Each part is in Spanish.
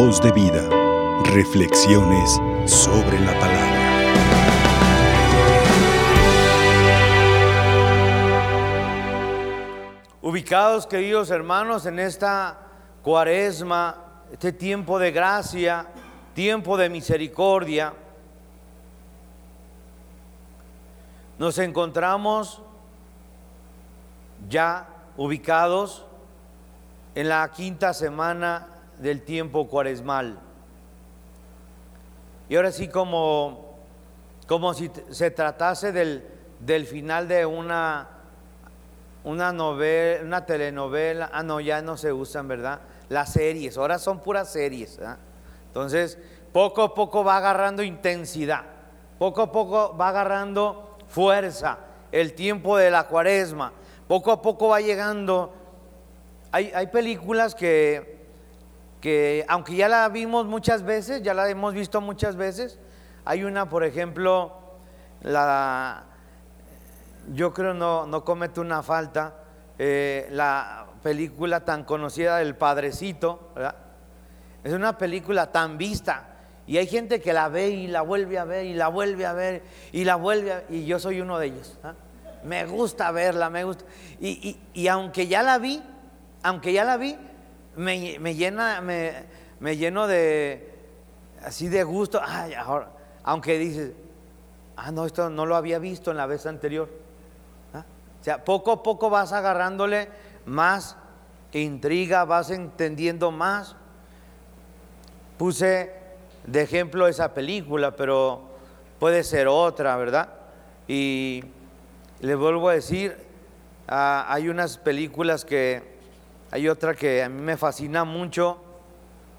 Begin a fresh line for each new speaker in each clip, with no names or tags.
Voz de vida. Reflexiones sobre la palabra.
Ubicados, queridos hermanos, en esta cuaresma, este tiempo de gracia, tiempo de misericordia, nos encontramos ya ubicados en la quinta semana del tiempo cuaresmal. Y ahora sí como, como si se tratase del, del final de una, una novela, una telenovela. Ah, no, ya no se usan, ¿verdad? Las series, ahora son puras series. Entonces, poco a poco va agarrando intensidad, poco a poco va agarrando fuerza el tiempo de la cuaresma, poco a poco va llegando. Hay, hay películas que que aunque ya la vimos muchas veces, ya la hemos visto muchas veces, hay una, por ejemplo, la, yo creo no, no comete una falta, eh, la película tan conocida del Padrecito, ¿verdad? Es una película tan vista y hay gente que la ve y la vuelve a ver y la vuelve a ver y la vuelve a y yo soy uno de ellos. ¿ah? Me gusta verla, me gusta. Y, y aunque ya la vi, aunque ya la vi, me, llena, me, lleno de, así de gusto, aunque dices, ah, no, esto no lo había visto en la vez anterior. ¿Ah? O sea, poco a poco vas agarrándole más intriga, vas entendiendo más. Puse de ejemplo esa película, pero puede ser otra, ¿verdad? Y le vuelvo a decir, ah, hay unas películas que hay otra que a mí me fascina mucho,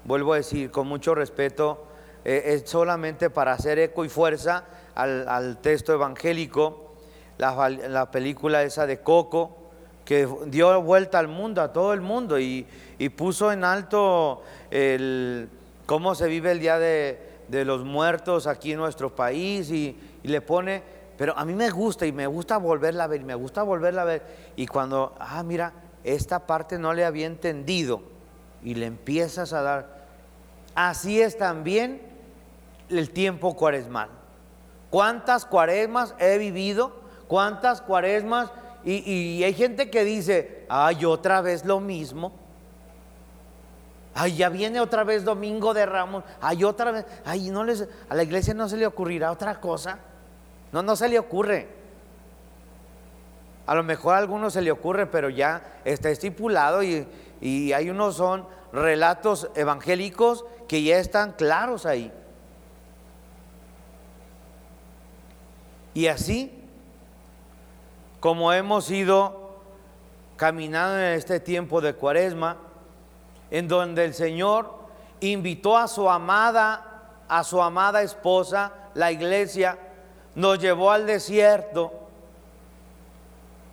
vuelvo a decir con mucho respeto, eh, es solamente para hacer eco y fuerza al, texto evangélico, la, película esa de Coco, que dio vuelta al mundo, a todo el mundo, y, puso en alto cómo se vive el Día de, los Muertos aquí en nuestro país, y, y le pone, pero a mí me gusta, y me gusta volverla a ver, y me gusta volverla a ver, y cuando, ah, mira, esta parte no le había entendido y le empiezas a dar. Así es también el tiempo cuaresmal. ¿Cuántas cuaresmas he vivido? ¿Cuántas cuaresmas? Y, hay gente que dice, ay, otra vez lo mismo. Ay, ya viene otra vez Domingo de Ramos. Ay, otra vez. Ay, no les, a la iglesia no se le ocurrirá otra cosa. No, no se le ocurre. A lo mejor a algunos se le ocurre, pero ya está estipulado y, hay unos son relatos evangélicos que ya están claros ahí. Y así, como hemos ido caminando en este tiempo de cuaresma, en donde el Señor invitó a su amada, a su amada esposa, la iglesia, nos llevó al desierto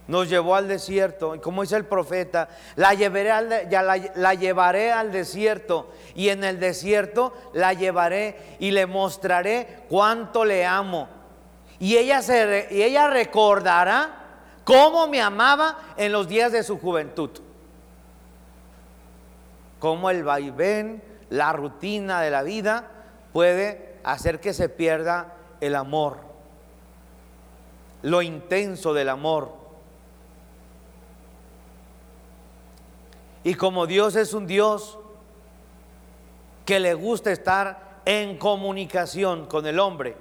nos llevó al desierto. Y como dice el profeta, la, llevaré al, ya la, llevaré al desierto y en el desierto la llevaré y le mostraré cuánto le amo. Y ella, se, y ella recordará cómo me amaba en los días de su juventud. Cómo el vaivén, la rutina de la vida puede hacer que se pierda el amor, lo intenso del amor. Y como Dios es un Dios que le gusta estar en comunicación con el hombre.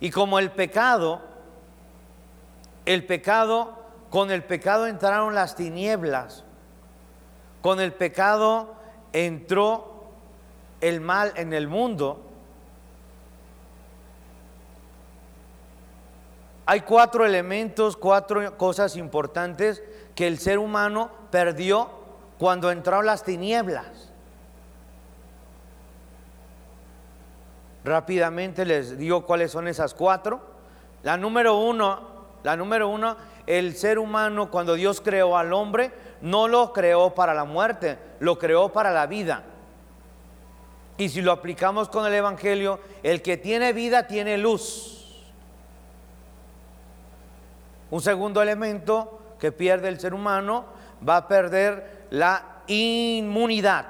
Y como el pecado, el pecado, con el pecado entraron las tinieblas, con el pecado entró el mal en el mundo, Hay cuatro elementos, cuatro cosas importantes que el ser humano perdió cuando entró las tinieblas. Rápidamente les digo cuáles son esas cuatro. La número uno, la número uno, el ser humano cuando Dios creó al hombre, no lo creó para la muerte, lo creó para la vida. Y si lo aplicamos con el Evangelio, el que tiene vida tiene luz. Un segundo elemento que pierde el ser humano va a perder la inmunidad.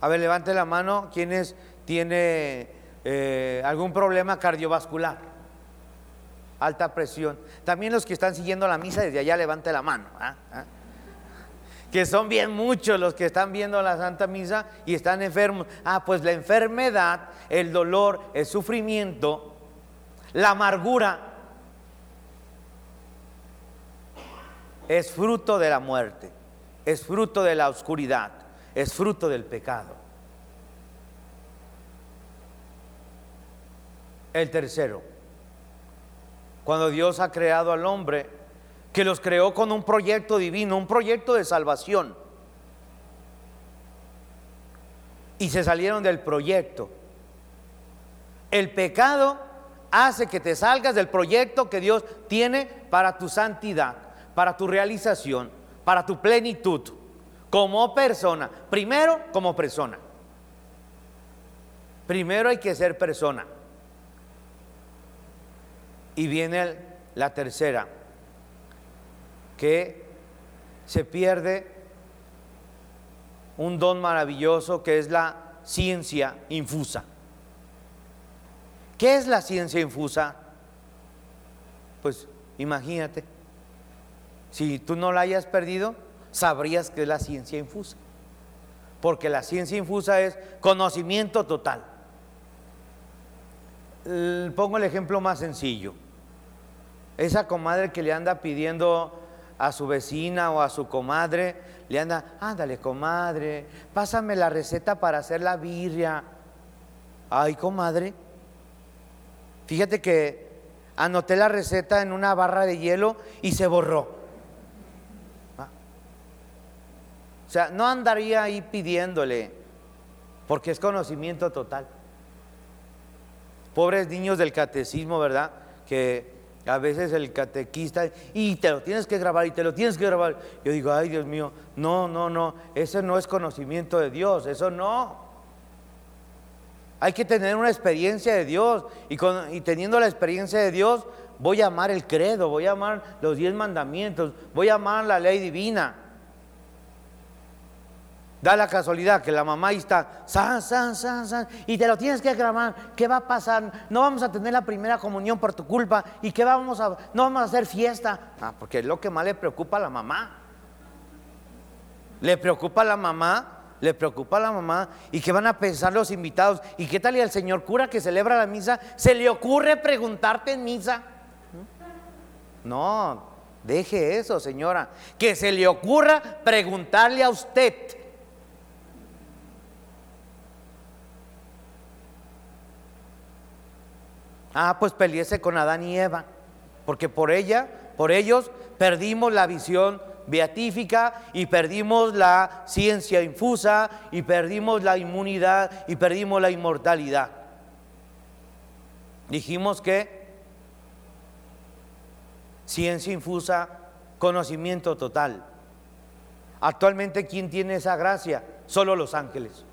A ver, levante la mano. ¿Quiénes tiene eh, algún problema cardiovascular? Alta presión. También los que están siguiendo la misa desde allá, levante la mano. ¿ah? ¿Ah? Que son bien muchos los que están viendo la Santa Misa y están enfermos. Ah, pues la enfermedad, el dolor, el sufrimiento, la amargura, es fruto de la muerte, es fruto de la oscuridad, es fruto del pecado. El tercero, cuando Dios ha creado al hombre, que los creó con un proyecto divino, un proyecto de salvación. Y se salieron del proyecto. El pecado hace que te salgas del proyecto que Dios tiene para tu santidad, para tu realización, para tu plenitud, como persona. Primero, como persona. Primero hay que ser persona. Y viene la tercera, que se pierde un don maravilloso que es la ciencia infusa. ¿Qué es la ciencia infusa? Pues imagínate, si tú no la hayas perdido, sabrías que es la ciencia infusa. Porque la ciencia infusa es conocimiento total. Pongo el ejemplo más sencillo. Esa comadre que le anda pidiendo a su vecina o a su comadre, le anda, ándale comadre, pásame la receta para hacer la birria. Ay, comadre, fíjate que anoté la receta en una barra de hielo y se borró. Ah. O sea, no andaría ahí pidiéndole, porque es conocimiento total. Pobres niños del catecismo, ¿verdad? Que a veces el catequista, y te lo tienes que grabar, y te lo tienes que grabar. Yo digo, ay Dios mío, no, no, no, eso no es conocimiento de Dios, eso no. Hay que tener una experiencia de Dios, y, y teniendo la experiencia de Dios, voy a amar el credo, voy a amar los diez mandamientos, voy a amar la ley divina. Da la casualidad que la mamá está, san, san, san, san, y te lo tienes que grabar. ¿Qué va a pasar? No vamos a tener la primera comunión por tu culpa. ¿Y qué vamos a.? No vamos a hacer fiesta. Ah, porque es lo que más le preocupa a la mamá. Le preocupa a la mamá, le preocupa a la mamá. ¿Y qué van a pensar los invitados? ¿Y qué tal y al señor cura que celebra la misa? ¿Se le ocurre preguntarte en misa? No, deje eso, señora. Que se le ocurra preguntarle a usted Ah, pues peleese con Adán y Eva, porque por ella, por ellos, perdimos la visión beatífica y perdimos la ciencia infusa y perdimos la inmunidad y perdimos la inmortalidad. Dijimos que ciencia infusa, conocimiento total. Actualmente, ¿quién tiene esa gracia? Solo los ángeles.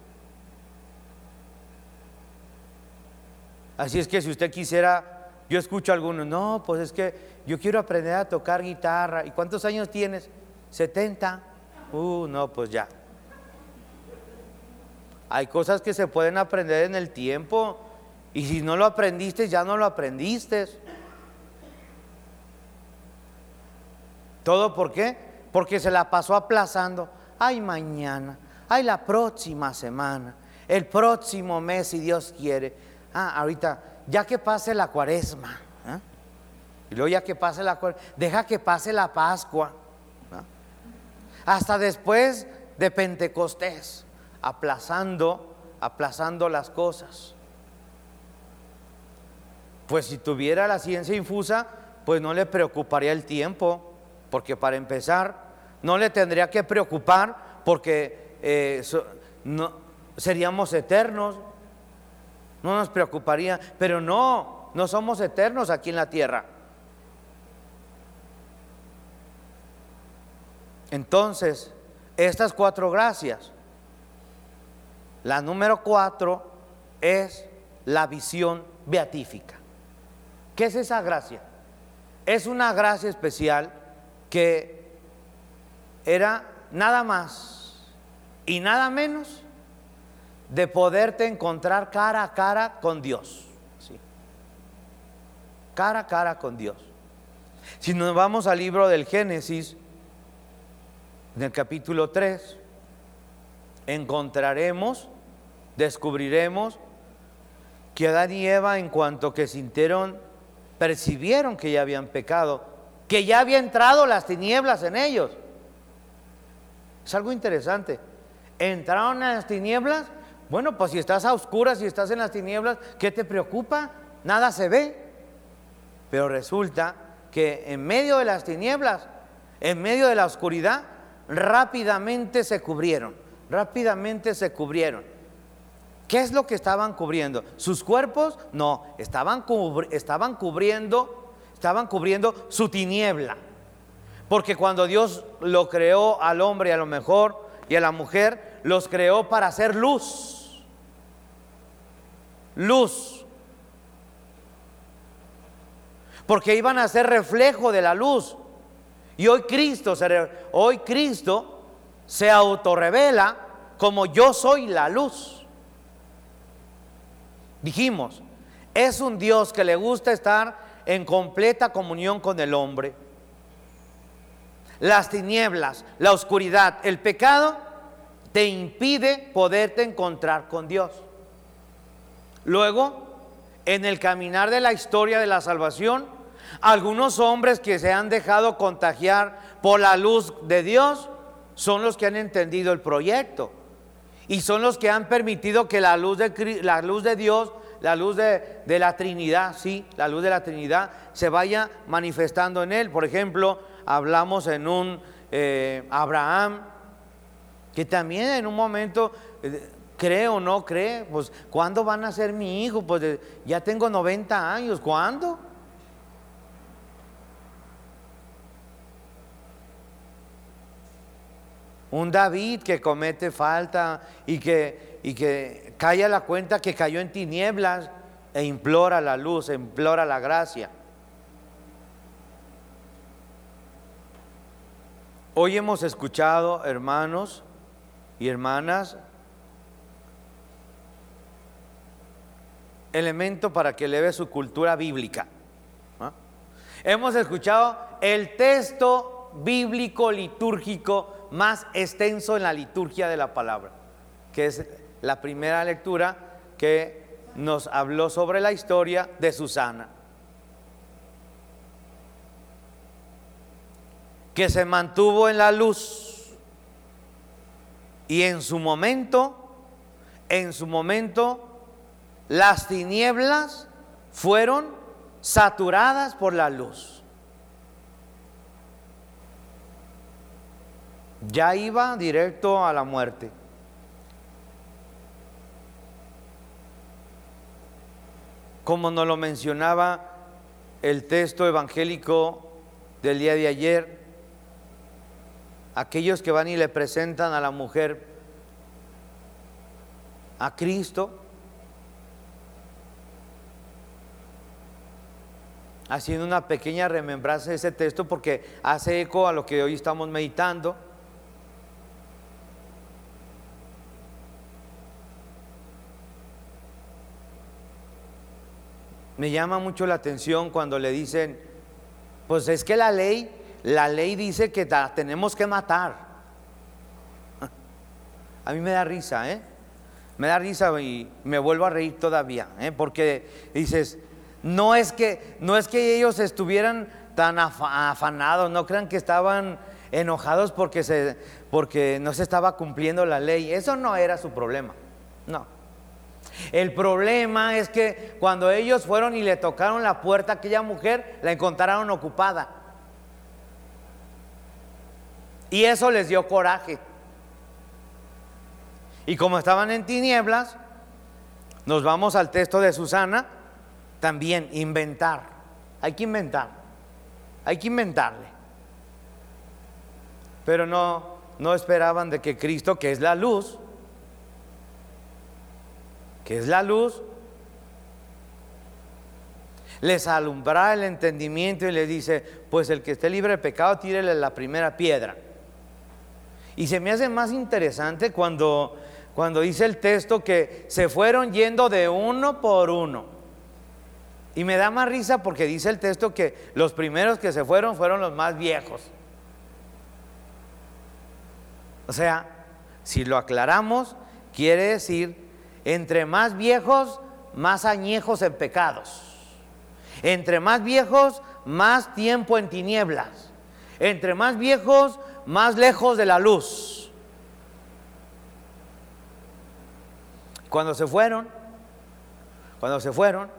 Así es que si usted quisiera, yo escucho a algunos, no, pues es que yo quiero aprender a tocar guitarra. ¿Y cuántos años tienes? 70. Uh, no, pues ya. Hay cosas que se pueden aprender en el tiempo y si no lo aprendiste, ya no lo aprendiste. ¿Todo por qué? Porque se la pasó aplazando. Ay, mañana, ay, la próxima semana, el próximo mes, si Dios quiere ah, ahorita, ya que pase la cuaresma, ¿eh? y luego ya que pase la cuaresma, deja que pase la Pascua, hasta después de Pentecostés, aplazando, aplazando las cosas. Pues si tuviera la ciencia infusa, pues no le preocuparía el tiempo, porque para empezar, no le tendría que preocupar porque eh, no, seríamos eternos, no nos preocuparía, pero no, no somos eternos aquí en la tierra. Entonces, estas cuatro gracias, la número cuatro es la visión beatífica. ¿Qué es esa gracia? Es una gracia especial que era nada más y nada menos de poderte encontrar cara a cara con Dios. Cara a cara con Dios. Si nos vamos al libro del Génesis, en el capítulo 3, encontraremos, descubriremos que Adán y Eva en cuanto que sintieron, percibieron que ya habían pecado, que ya había entrado las tinieblas en ellos. Es algo interesante. Entraron en las tinieblas. Bueno, pues si estás a oscuras, si estás en las tinieblas, ¿qué te preocupa? Nada se ve. Pero resulta que en medio de las tinieblas, en medio de la oscuridad, rápidamente se cubrieron, rápidamente se cubrieron. ¿Qué es lo que estaban cubriendo? ¿Sus cuerpos? No, estaban, estaban cubriendo, estaban cubriendo su tiniebla. Porque cuando Dios lo creó al hombre a lo mejor y a la mujer, los creó para hacer luz. Luz. Porque iban a ser reflejo de la luz. Y hoy Cristo se, hoy Cristo se autorrevela como yo soy la luz. Dijimos, es un Dios que le gusta estar en completa comunión con el hombre. Las tinieblas, la oscuridad, el pecado te impide poderte encontrar con Dios. Luego, en el caminar de la historia de la salvación, algunos hombres que se han dejado contagiar por la luz de Dios son los que han entendido el proyecto y son los que han permitido que la luz de, la luz de Dios, la luz de, la Trinidad, sí, la luz de la Trinidad se vaya manifestando en él. Por ejemplo, hablamos en un eh, Abraham que también en un momento eh, cree o no cree, pues ¿cuándo van a ser mi hijo? Pues ya tengo 90 años, ¿cuándo? Un David que comete falta y que, y que cae a la cuenta que cayó en tinieblas e implora la luz, implora la gracia. Hoy hemos escuchado, hermanos y hermanas, elemento para que eleve su cultura bíblica. Hemos escuchado el texto bíblico litúrgico más extenso en la liturgia de la palabra, que es la primera lectura que nos habló sobre la historia de Susana, que se mantuvo en la luz y en su momento, en su momento, las tinieblas fueron saturadas por la luz. ya iba directo a la muerte. Como nos lo mencionaba el texto evangélico del día de ayer, aquellos que van y le presentan a la mujer a Cristo, haciendo una pequeña remembranza de ese texto porque hace eco a lo que hoy estamos meditando. me llama mucho la atención cuando le dicen, pues es que la ley, la ley dice que tenemos que matar. A mí me da risa, ¿eh? Me da risa y me vuelvo a reír todavía, ¿eh? Porque dices, no es que, no es que ellos estuvieran tan afanados, no crean que estaban enojados porque, se, porque no se estaba cumpliendo la ley. Eso no era su problema, no. El problema es que cuando ellos fueron y le tocaron la puerta a aquella mujer, la encontraron ocupada. Y eso les dio coraje. Y como estaban en tinieblas, nos vamos al texto de Susana, también inventar. Hay que inventar. Hay que inventarle. Pero no, no esperaban de que Cristo, que es la luz, que es la luz, les alumbra el entendimiento y les dice, pues el que esté libre de pecado, tírele la primera piedra. Y se me hace más interesante cuando, cuando dice el texto que se fueron yendo de uno por uno. Y me da más risa porque dice el texto que los primeros que se fueron fueron los más viejos. O sea, si lo aclaramos, quiere decir, entre más viejos, más añejos en pecados. Entre más viejos, más tiempo en tinieblas. Entre más viejos, más lejos de la luz. Cuando se fueron, cuando se fueron,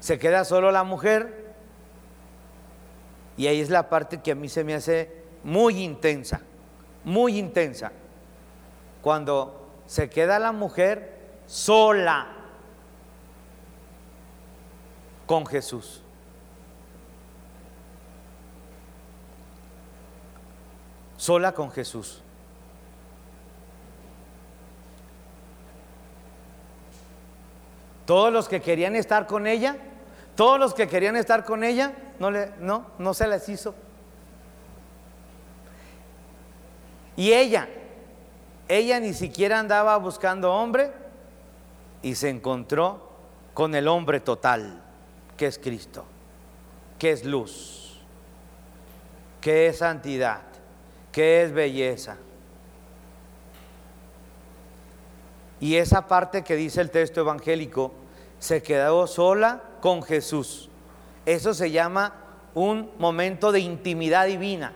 se queda solo la mujer y ahí es la parte que a mí se me hace muy intensa, muy intensa. Cuando se queda la mujer sola con Jesús. Sola con Jesús. Todos los que querían estar con ella, todos los que querían estar con ella, no, no, no se les hizo. Y ella, ella ni siquiera andaba buscando hombre y se encontró con el hombre total que es Cristo, que es luz, que es santidad, que es belleza. Y esa parte que dice el texto evangélico, se quedó sola con Jesús. Eso se llama un momento de intimidad divina.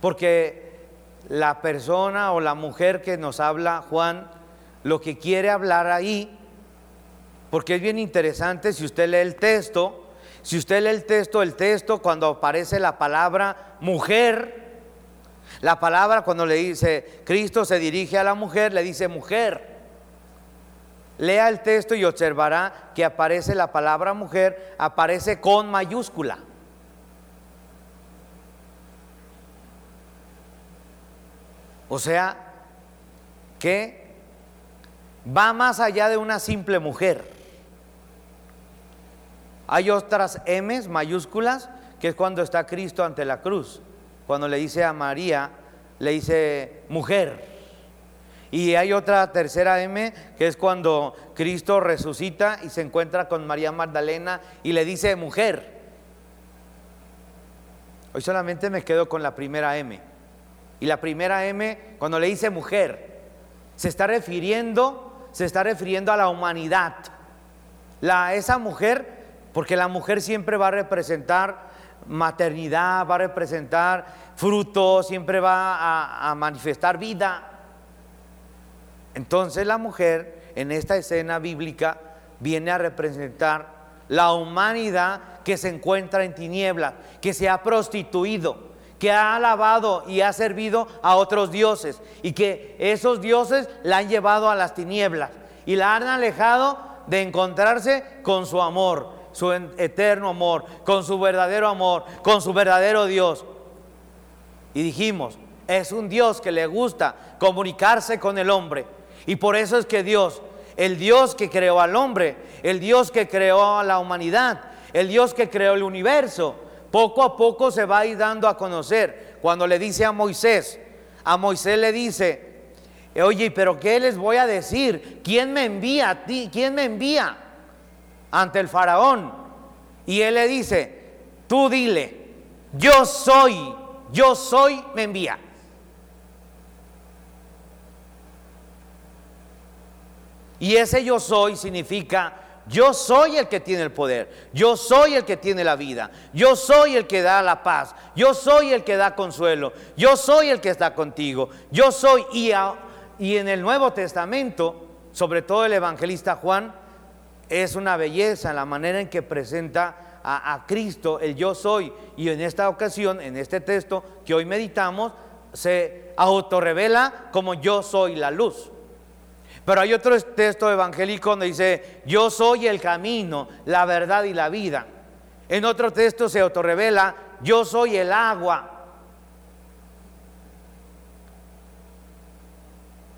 Porque la persona o la mujer que nos habla Juan, lo que quiere hablar ahí porque es bien interesante si usted lee el texto, si usted lee el texto, el texto cuando aparece la palabra mujer, la palabra cuando le dice Cristo se dirige a la mujer, le dice mujer. Lea el texto y observará que aparece la palabra mujer, aparece con mayúscula. O sea, que va más allá de una simple mujer. Hay otras M mayúsculas, que es cuando está Cristo ante la cruz. Cuando le dice a María, le dice mujer. Y hay otra tercera M, que es cuando Cristo resucita y se encuentra con María Magdalena y le dice mujer. Hoy solamente me quedo con la primera M. Y la primera M, cuando le dice mujer, se está refiriendo, se está refiriendo a la humanidad. La, esa mujer porque la mujer siempre va a representar maternidad, va a representar fruto, siempre va a, manifestar vida. Entonces la mujer en esta escena bíblica viene a representar la humanidad que se encuentra en tinieblas, que se ha prostituido, que ha alabado y ha servido a otros dioses y que esos dioses la han llevado a las tinieblas y la han alejado de encontrarse con su amor su eterno amor, con su verdadero amor, con su verdadero Dios. Y dijimos, es un Dios que le gusta comunicarse con el hombre. Y por eso es que Dios, el Dios que creó al hombre, el Dios que creó a la humanidad, el Dios que creó el universo, poco a poco se va a ir dando a conocer. Cuando le dice a Moisés, a Moisés le dice, oye, pero ¿qué les voy a decir? ¿Quién me envía a ti? ¿Quién me envía? ante el faraón. Y él le dice, tú dile, yo soy, yo soy, me envía. Y ese yo soy significa, yo soy el que tiene el poder, yo soy el que tiene la vida, yo soy el que da la paz, yo soy el que da consuelo, yo soy el que está contigo, yo soy. Y, en el Nuevo Testamento, sobre todo el evangelista Juan, es una belleza la manera en que presenta a, Cristo el yo soy. Y en esta ocasión, en este texto que hoy meditamos, se autorrevela como yo soy la luz. Pero hay otro texto evangélico donde dice, yo soy el camino, la verdad y la vida. En otro texto se autorrevela, yo soy el agua.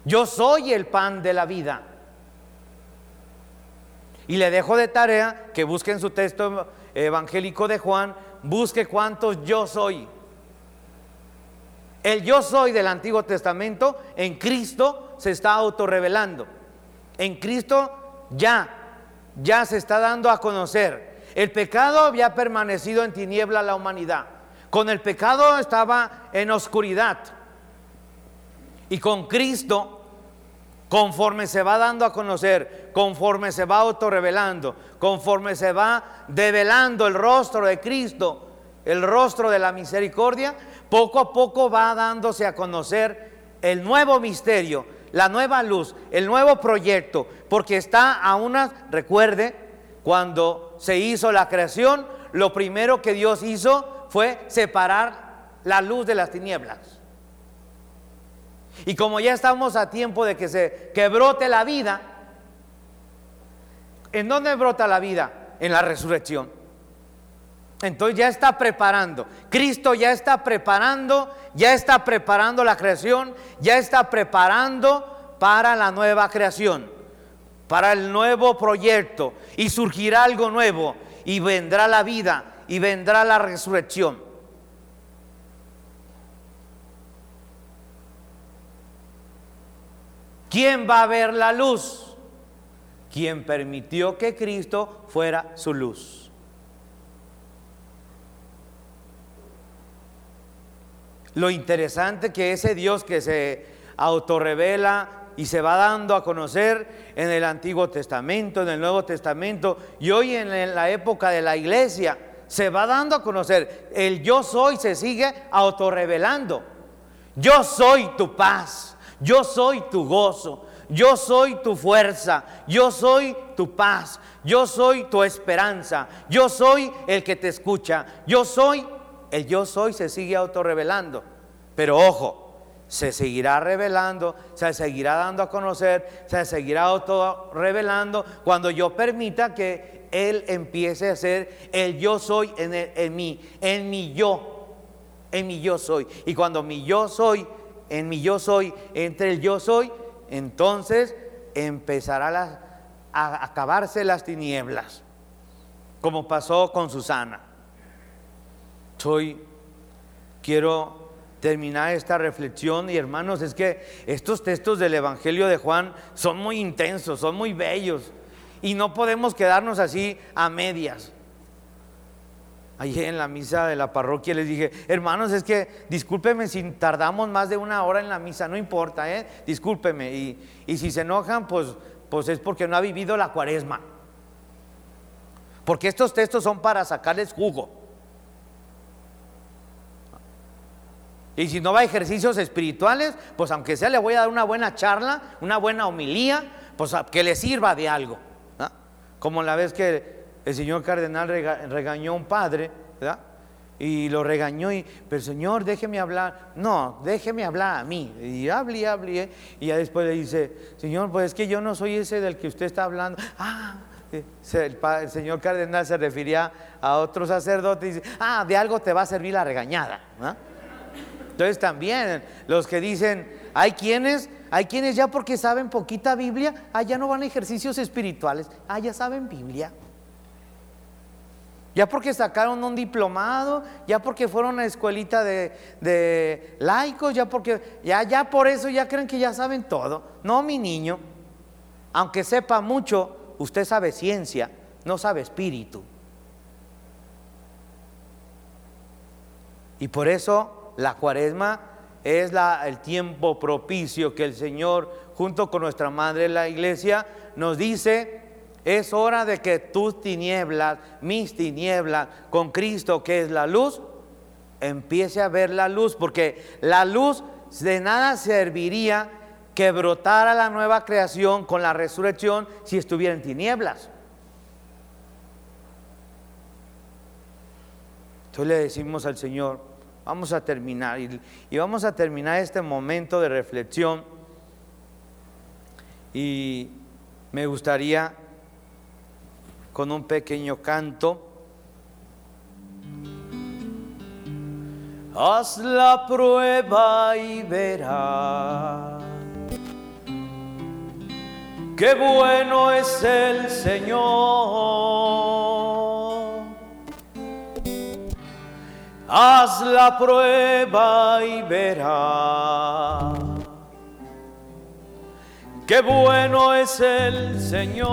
Yo soy el pan de la vida. Y le dejo de tarea que busquen su texto evangélico de Juan, busque cuántos yo soy. El yo soy del Antiguo Testamento en Cristo se está autorrevelando. En Cristo ya, ya se está dando a conocer. El pecado había permanecido en tiniebla la humanidad. Con el pecado estaba en oscuridad. Y con Cristo conforme se va dando a conocer, conforme se va autorrevelando, conforme se va develando el rostro de Cristo, el rostro de la misericordia, poco a poco va dándose a conocer el nuevo misterio, la nueva luz, el nuevo proyecto, porque está a una, recuerde, cuando se hizo la creación, lo primero que Dios hizo fue separar la luz de las tinieblas. Y como ya estamos a tiempo de que se que brote la vida, ¿en dónde brota la vida? En la resurrección. Entonces ya está preparando. Cristo ya está preparando, ya está preparando la creación, ya está preparando para la nueva creación, para el nuevo proyecto. Y surgirá algo nuevo y vendrá la vida y vendrá la resurrección. ¿Quién va a ver la luz? Quien permitió que Cristo fuera su luz. Lo interesante que ese Dios que se autorrevela y se va dando a conocer en el Antiguo Testamento, en el Nuevo Testamento y hoy en la época de la iglesia, se va dando a conocer. El yo soy se sigue autorrevelando. Yo soy tu paz. Yo soy tu gozo, yo soy tu fuerza, yo soy tu paz, yo soy tu esperanza, yo soy el que te escucha, yo soy, el yo soy se sigue autorrevelando. Pero ojo, se seguirá revelando, se seguirá dando a conocer, se seguirá auto revelando cuando yo permita que Él empiece a ser el yo soy en, en mí, en mi yo, en mi yo soy. Y cuando mi yo soy en mi yo soy, entre el yo soy, entonces empezará a acabarse las tinieblas, como pasó con Susana. Soy, quiero terminar esta reflexión y hermanos, es que estos textos del Evangelio de Juan son muy intensos, son muy bellos y no podemos quedarnos así a medias. Allí en la misa de la parroquia les dije, hermanos, es que discúlpeme si tardamos más de una hora en la misa, no importa, ¿eh? discúlpeme. Y, y si se enojan, pues, pues es porque no ha vivido la cuaresma. Porque estos textos son para sacarles jugo. Y si no va a ejercicios espirituales, pues aunque sea le voy a dar una buena charla, una buena homilía, pues que le sirva de algo. Como la vez que el señor cardenal regañó a un padre, ¿verdad? Y lo regañó y, pero señor, déjeme hablar. No, déjeme hablar a mí. Y hable y hable. Y ya después le dice, señor, pues es que yo no soy ese del que usted está hablando. Ah, eh, el, señor cardenal se refería a otro sacerdote y dice, ah, de algo te va a servir la regañada. Entonces también los que dicen, hay quienes, hay quienes ya porque saben poquita Biblia, ah, ya no van a ejercicios espirituales, ah, ya saben Biblia. Ya porque sacaron un diplomado, ya porque fueron a escuelita de, laicos, ya porque, ya, ya por eso ya creen que ya saben todo. No, mi niño, aunque sepa mucho, usted sabe ciencia, no sabe espíritu. Y por eso la cuaresma es el tiempo propicio que el Señor, junto con nuestra Madre la Iglesia, nos dice es hora de que tus tinieblas, mis tinieblas, con Cristo que es la luz, empiece a ver la luz, porque la luz de nada serviría que brotara la nueva creación con la resurrección si estuviera en tinieblas. Entonces le decimos al Señor, vamos a terminar y, vamos a terminar este momento de reflexión y me gustaría con un pequeño canto. Haz la prueba y verás qué bueno es el Señor. Haz la prueba y verás. Qué bueno es el Señor.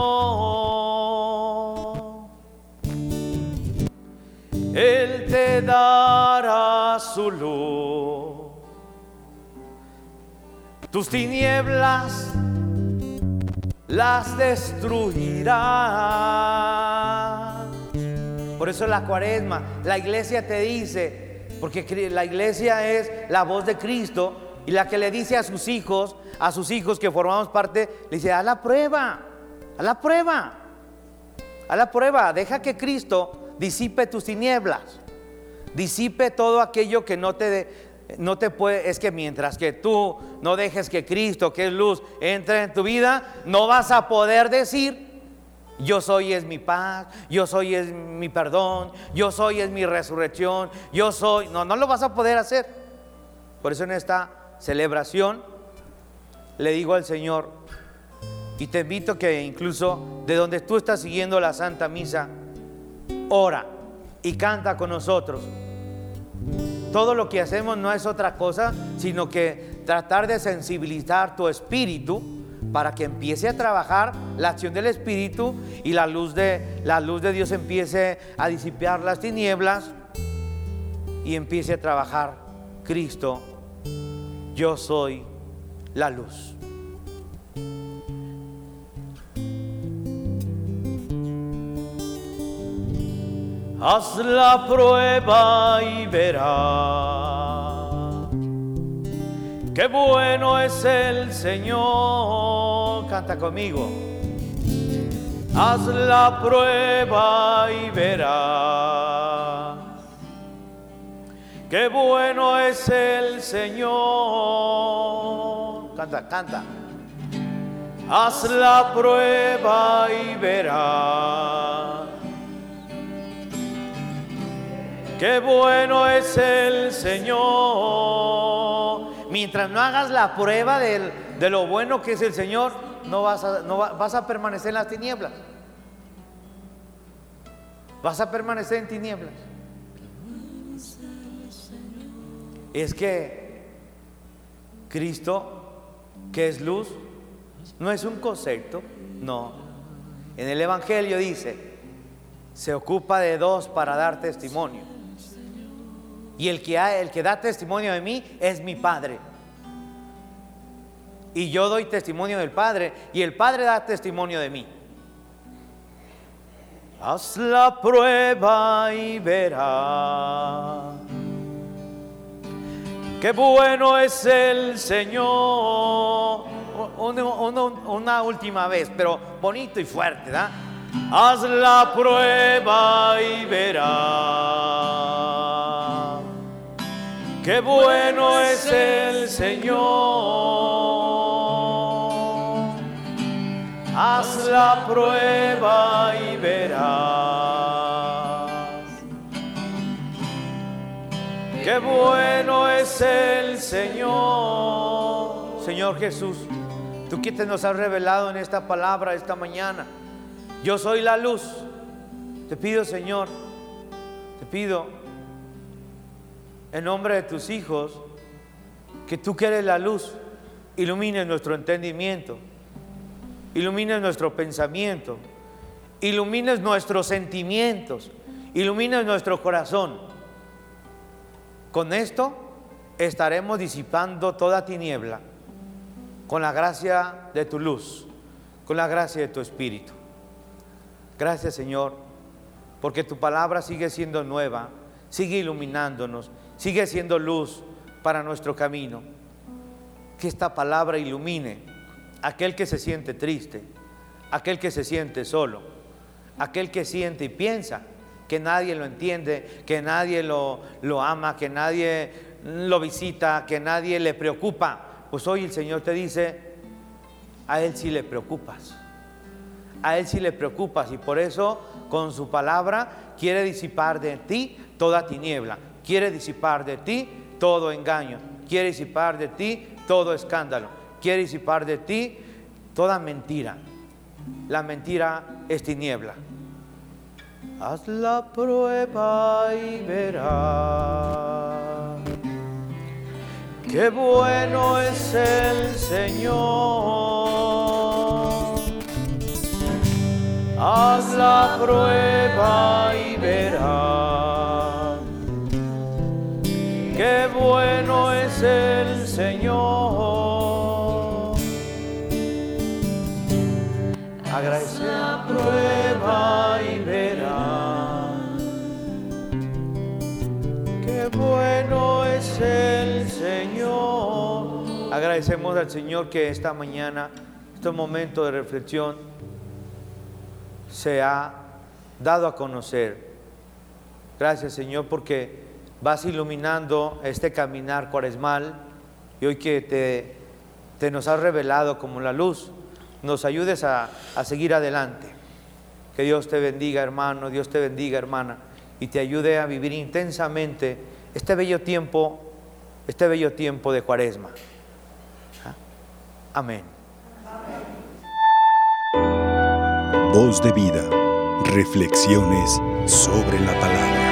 Él te dará su luz. Tus tinieblas las destruirá. Por eso la cuaresma, la iglesia te dice, porque la iglesia es la voz de Cristo y la que le dice a sus hijos, a sus hijos que formamos parte, le dice, a la prueba, a la prueba, a la prueba, deja que Cristo disipe tus tinieblas, disipe todo aquello que no te, no te puede, es que mientras que tú no dejes que Cristo, que es luz, entre en tu vida, no vas a poder decir, yo soy es mi paz, yo soy es mi perdón, yo soy es mi resurrección, yo soy, no, no lo vas a poder hacer. Por eso en esta celebración le digo al Señor, y te invito que incluso de donde tú estás siguiendo la Santa Misa, ora y canta con nosotros todo lo que hacemos no es otra cosa, sino que tratar de sensibilizar tu espíritu para que empiece a trabajar la acción del espíritu y la luz de la luz de Dios empiece a disipar las tinieblas y empiece a trabajar Cristo. Yo soy la luz. haz la prueba y verás qué bueno es el Señor. Canta conmigo. Haz la prueba y verás qué bueno es el Señor. Canta, canta. Haz la prueba y verás Qué bueno es el Señor. Mientras no hagas la prueba de lo bueno que es el Señor, no vas a, vas a permanecer en las tinieblas. Vas a permanecer en tinieblas. Es que Cristo, que es luz, no es un concepto, no. En el Evangelio dice, se ocupa de dos para dar testimonio. Y el que, da testimonio de mí es mi Padre. Y yo doy testimonio del Padre y el Padre da testimonio de mí. Haz la prueba y verás qué bueno es el Señor. Una, última vez, pero bonito y fuerte, ¿da? Haz la prueba y verás qué bueno es el Señor. Haz la prueba y verás. Qué bueno es el Señor. Señor Jesús, tú que te nos has revelado en esta palabra esta mañana. Yo soy la luz. Te pido, Señor, te pido en nombre de tus hijos, que tú que eres la luz, ilumines nuestro entendimiento, ilumines nuestro pensamiento, ilumines nuestros sentimientos, ilumines nuestro corazón. Con esto estaremos disipando toda tiniebla con la gracia de tu luz, con la gracia de tu espíritu. Gracias Señor, porque tu palabra sigue siendo nueva, sigue iluminándonos sigue siendo luz para nuestro camino. Que esta palabra ilumine aquel que se siente triste, aquel que se siente solo, aquel que siente y piensa que nadie lo entiende, que nadie lo, lo ama, que nadie lo visita, que nadie le preocupa. Pues hoy el Señor te dice, a Él sí le preocupas. A Él sí le preocupas y por eso con su palabra quiere disipar de ti toda tiniebla, quiere disipar de ti todo engaño, quiere disipar de ti todo escándalo, quiere disipar de ti toda mentira, la mentira es tiniebla. Haz la prueba y verás qué bueno es el Señor. Haz la prueba y verás qué bueno es el Señor. Agradece la prueba y verás qué bueno es el Señor. Agradecemos al Señor que esta mañana, este momento de reflexión, se ha dado a conocer. Gracias Señor porque vas iluminando este caminar cuaresmal y hoy que te, te nos has revelado como la luz, nos ayudes a, a seguir adelante. Que Dios te bendiga hermano, Dios te bendiga hermana y te ayude a vivir intensamente este bello tiempo, este bello tiempo de cuaresma. ¿Ah? Amén.
Voz de vida. Reflexiones sobre la palabra.